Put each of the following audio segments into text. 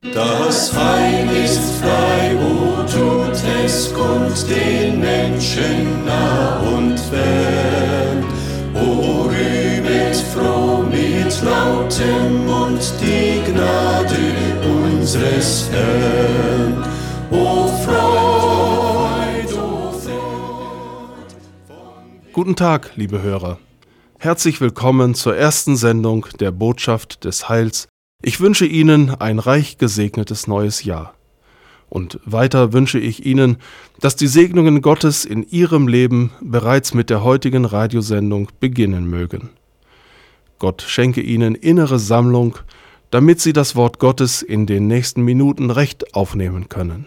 Das Heil ist frei, wo tut es kund den Menschen nah und fern. O rühmet froh mit lautem Mund die Gnade unseres Herrn. O Freud, o Freud. Guten Tag, liebe Hörer. Herzlich willkommen zur ersten Sendung der Botschaft des Heils ich wünsche Ihnen ein reich gesegnetes neues Jahr. Und weiter wünsche ich Ihnen, dass die Segnungen Gottes in Ihrem Leben bereits mit der heutigen Radiosendung beginnen mögen. Gott schenke Ihnen innere Sammlung, damit Sie das Wort Gottes in den nächsten Minuten recht aufnehmen können.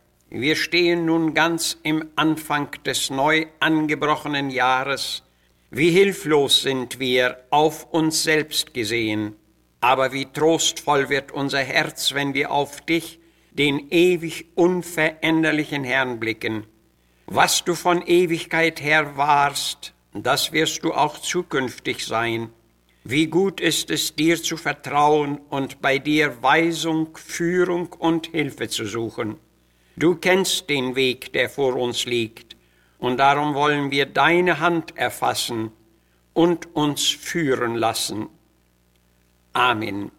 wir stehen nun ganz im Anfang des neu angebrochenen Jahres. Wie hilflos sind wir auf uns selbst gesehen, aber wie trostvoll wird unser Herz, wenn wir auf dich, den ewig unveränderlichen Herrn, blicken. Was du von Ewigkeit her warst, das wirst du auch zukünftig sein. Wie gut ist es, dir zu vertrauen und bei dir Weisung, Führung und Hilfe zu suchen. Du kennst den Weg, der vor uns liegt, und darum wollen wir deine Hand erfassen und uns führen lassen. Amen.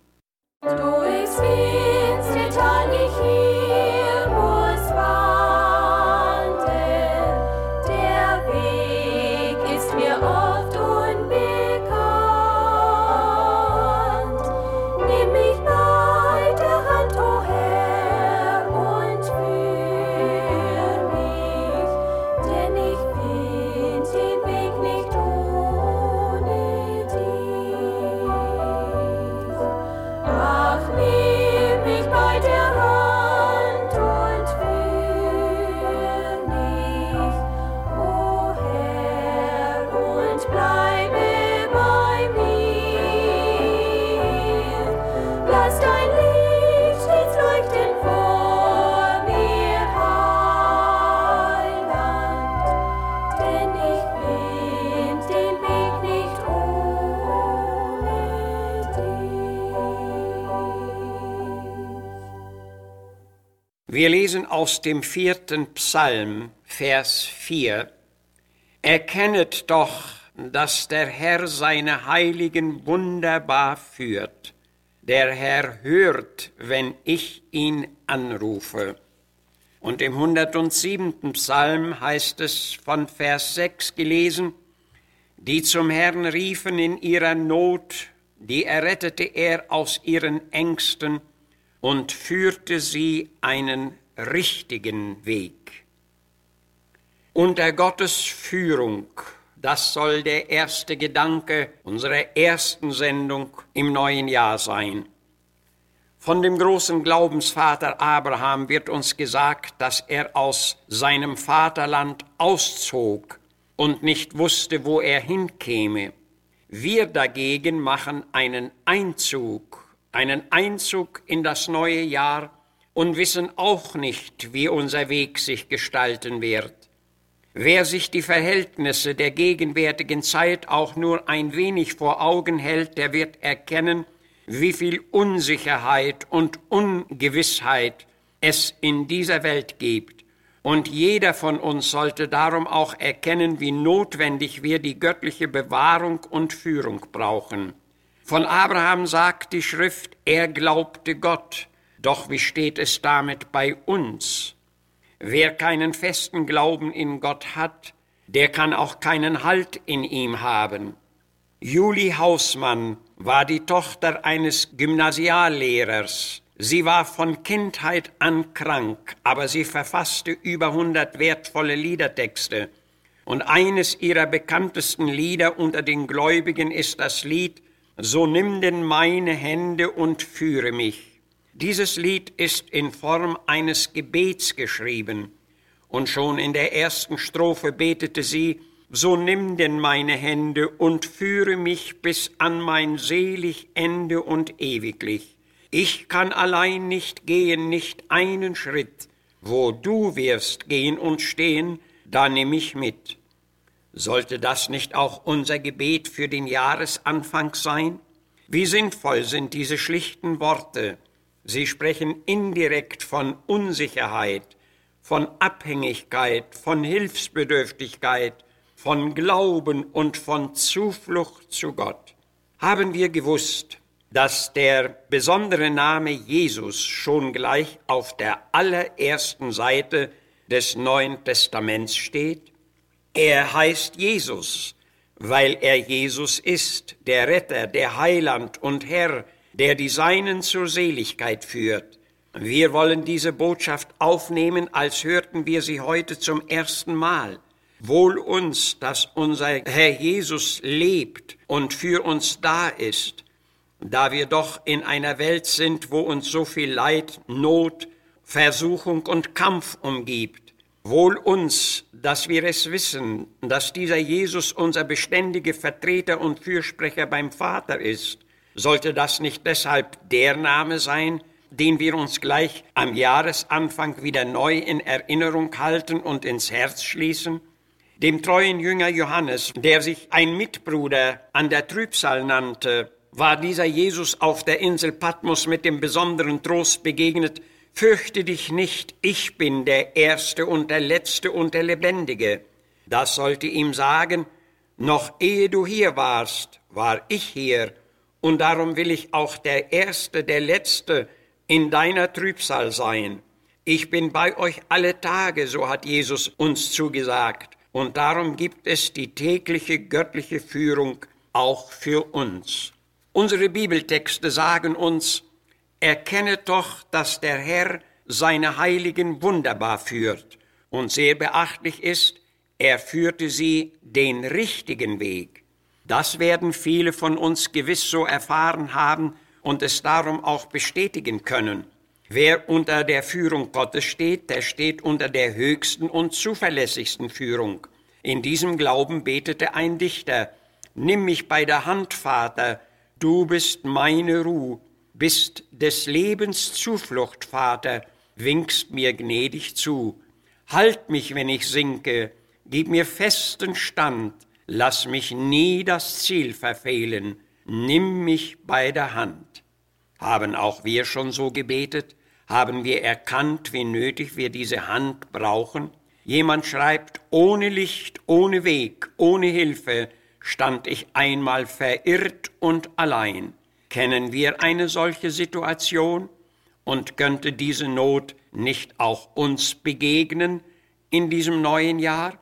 Wir lesen aus dem vierten Psalm, Vers 4. Erkennet doch, dass der Herr seine Heiligen wunderbar führt. Der Herr hört, wenn ich ihn anrufe. Und im 107. Psalm heißt es von Vers 6 gelesen, die zum Herrn riefen in ihrer Not, die errettete er aus ihren Ängsten, und führte sie einen richtigen Weg. Unter Gottes Führung, das soll der erste Gedanke unserer ersten Sendung im neuen Jahr sein. Von dem großen Glaubensvater Abraham wird uns gesagt, dass er aus seinem Vaterland auszog und nicht wusste, wo er hinkäme. Wir dagegen machen einen Einzug einen Einzug in das neue Jahr und wissen auch nicht, wie unser Weg sich gestalten wird. Wer sich die Verhältnisse der gegenwärtigen Zeit auch nur ein wenig vor Augen hält, der wird erkennen, wie viel Unsicherheit und Ungewissheit es in dieser Welt gibt. Und jeder von uns sollte darum auch erkennen, wie notwendig wir die göttliche Bewahrung und Führung brauchen. Von Abraham sagt die Schrift, er glaubte Gott. Doch wie steht es damit bei uns? Wer keinen festen Glauben in Gott hat, der kann auch keinen Halt in ihm haben. Julie Hausmann war die Tochter eines Gymnasiallehrers. Sie war von Kindheit an krank, aber sie verfasste über hundert wertvolle Liedertexte. Und eines ihrer bekanntesten Lieder unter den Gläubigen ist das Lied So nimm denn meine Hände und führe mich. Dieses Lied ist in Form eines Gebets geschrieben. Und schon in der ersten Strophe betete sie, so nimm denn meine Hände und führe mich bis an mein selig Ende und ewiglich. Ich kann allein nicht gehen, nicht einen Schritt. Wo du wirst gehen und stehen, da nimm ich mit. Sollte das nicht auch unser Gebet für den Jahresanfang sein? Wie sinnvoll sind diese schlichten Worte. Sie sprechen indirekt von Unsicherheit, von Abhängigkeit, von Hilfsbedürftigkeit, von Glauben und von Zuflucht zu Gott. Haben wir gewusst, dass der besondere Name Jesus schon gleich auf der allerersten Seite des Neuen Testaments steht? Er heißt Jesus, weil er Jesus ist, der Retter, der Heiland und Herr, der die Seinen zur Seligkeit führt. Wir wollen diese Botschaft aufnehmen, als hörten wir sie heute zum ersten Mal. Wohl uns, dass unser Herr Jesus lebt und für uns da ist, da wir doch in einer Welt sind, wo uns so viel Leid, Not, Versuchung und Kampf umgibt. Wohl uns, dass wir es wissen, dass dieser Jesus unser beständiger Vertreter und Fürsprecher beim Vater ist. Sollte das nicht deshalb der Name sein, den wir uns gleich am Jahresanfang wieder neu in Erinnerung halten und ins Herz schließen? Dem treuen Jünger Johannes, der sich ein Mitbruder an der Trübsal nannte, war dieser Jesus auf der Insel Patmos mit dem besonderen Trost begegnet, Fürchte dich nicht, ich bin der Erste und der Letzte und der Lebendige. Das sollte ihm sagen, noch ehe du hier warst, war ich hier, und darum will ich auch der Erste, der Letzte in deiner Trübsal sein. Ich bin bei euch alle Tage, so hat Jesus uns zugesagt, und darum gibt es die tägliche göttliche Führung auch für uns. Unsere Bibeltexte sagen uns, Erkennet doch, dass der Herr seine Heiligen wunderbar führt. Und sehr beachtlich ist, er führte sie den richtigen Weg. Das werden viele von uns gewiss so erfahren haben und es darum auch bestätigen können. Wer unter der Führung Gottes steht, der steht unter der höchsten und zuverlässigsten Führung. In diesem Glauben betete ein Dichter, Nimm mich bei der Hand, Vater, du bist meine Ruh, bist des Lebens Zuflucht, Vater, winkst mir gnädig zu. Halt mich, wenn ich sinke, gib mir festen Stand, lass mich nie das Ziel verfehlen, nimm mich bei der Hand. Haben auch wir schon so gebetet? Haben wir erkannt, wie nötig wir diese Hand brauchen? Jemand schreibt, ohne Licht, ohne Weg, ohne Hilfe stand ich einmal verirrt und allein. Kennen wir eine solche Situation? Und könnte diese Not nicht auch uns begegnen in diesem neuen Jahr?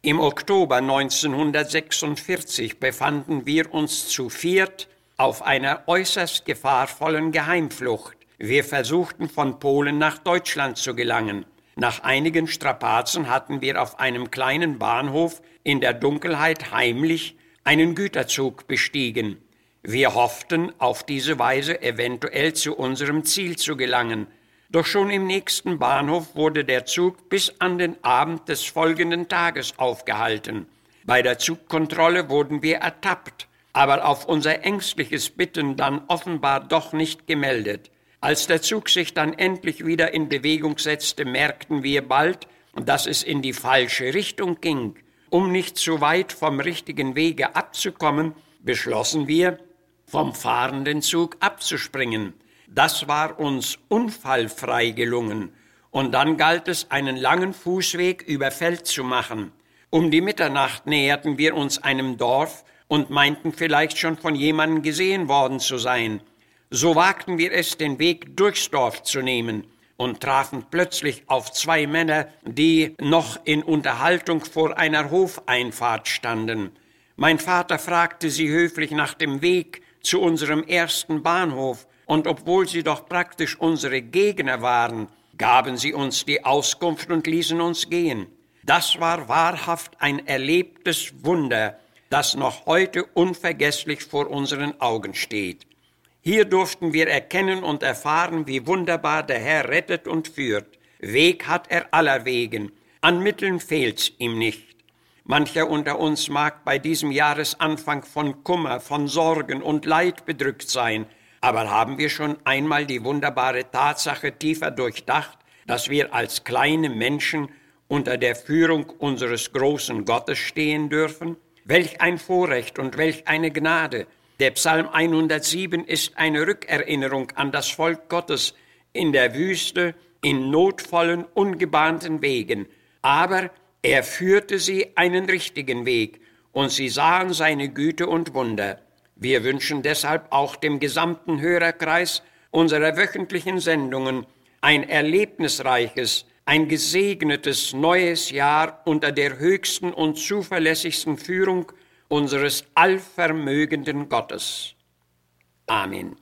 Im Oktober 1946 befanden wir uns zu viert auf einer äußerst gefahrvollen Geheimflucht. Wir versuchten von Polen nach Deutschland zu gelangen. Nach einigen Strapazen hatten wir auf einem kleinen Bahnhof in der Dunkelheit heimlich einen Güterzug bestiegen. Wir hofften, auf diese Weise eventuell zu unserem Ziel zu gelangen. Doch schon im nächsten Bahnhof wurde der Zug bis an den Abend des folgenden Tages aufgehalten. Bei der Zugkontrolle wurden wir ertappt, aber auf unser ängstliches Bitten dann offenbar doch nicht gemeldet. Als der Zug sich dann endlich wieder in Bewegung setzte, merkten wir bald, dass es in die falsche Richtung ging. Um nicht zu weit vom richtigen Wege abzukommen, beschlossen wir, vom fahrenden Zug abzuspringen. Das war uns unfallfrei gelungen, und dann galt es, einen langen Fußweg über Feld zu machen. Um die Mitternacht näherten wir uns einem Dorf und meinten vielleicht schon von jemandem gesehen worden zu sein. So wagten wir es, den Weg durchs Dorf zu nehmen. und trafen plötzlich auf zwei Männer, die noch in Unterhaltung vor einer Hofeinfahrt standen. Mein Vater fragte sie höflich nach dem Weg zu unserem ersten Bahnhof, und obwohl sie doch praktisch unsere Gegner waren, gaben sie uns die Auskunft und ließen uns gehen. Das war wahrhaft ein erlebtes Wunder, das noch heute unvergesslich vor unseren Augen steht. Hier durften wir erkennen und erfahren, wie wunderbar der Herr rettet und führt. Weg hat er aller Wegen, an Mitteln fehlt's ihm nicht. Mancher unter uns mag bei diesem Jahresanfang von Kummer, von Sorgen und Leid bedrückt sein, aber haben wir schon einmal die wunderbare Tatsache tiefer durchdacht, dass wir als kleine Menschen unter der Führung unseres großen Gottes stehen dürfen? Welch ein Vorrecht und welch eine Gnade. Der Psalm 107 ist eine Rückerinnerung an das Volk Gottes in der Wüste, in notvollen, ungebahnten Wegen. Aber er führte sie einen richtigen Weg, und sie sahen seine Güte und Wunder. Wir wünschen deshalb auch dem gesamten Hörerkreis unserer wöchentlichen Sendungen ein erlebnisreiches, ein gesegnetes neues Jahr unter der höchsten und zuverlässigsten Führung unseres allvermögenden Gottes. Amen.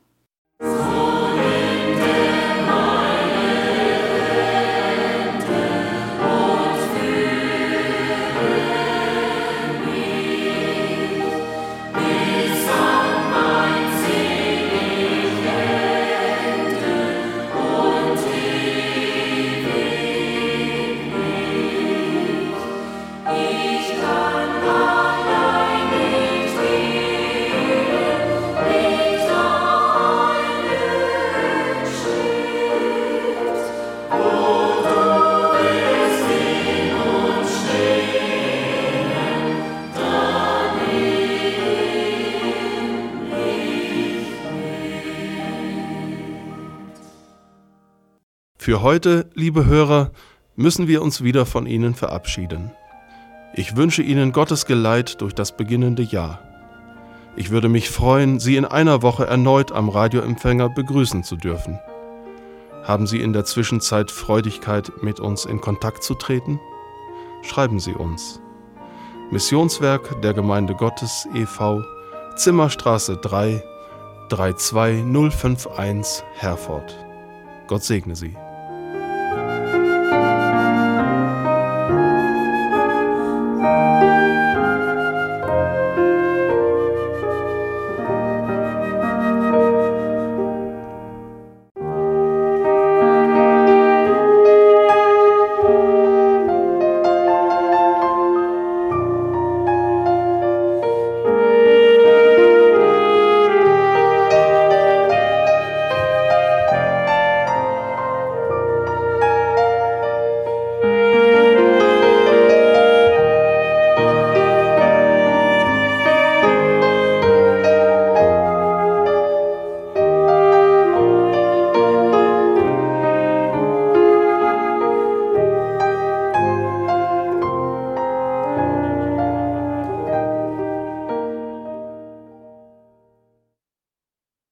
Für heute, liebe Hörer, müssen wir uns wieder von Ihnen verabschieden. Ich wünsche Ihnen Gottes Geleit durch das beginnende Jahr. Ich würde mich freuen, Sie in einer Woche erneut am Radioempfänger begrüßen zu dürfen. Haben Sie in der Zwischenzeit Freudigkeit, mit uns in Kontakt zu treten? Schreiben Sie uns. Missionswerk der Gemeinde Gottes e.V. Zimmerstraße 3 32051 Herford. Gott segne Sie.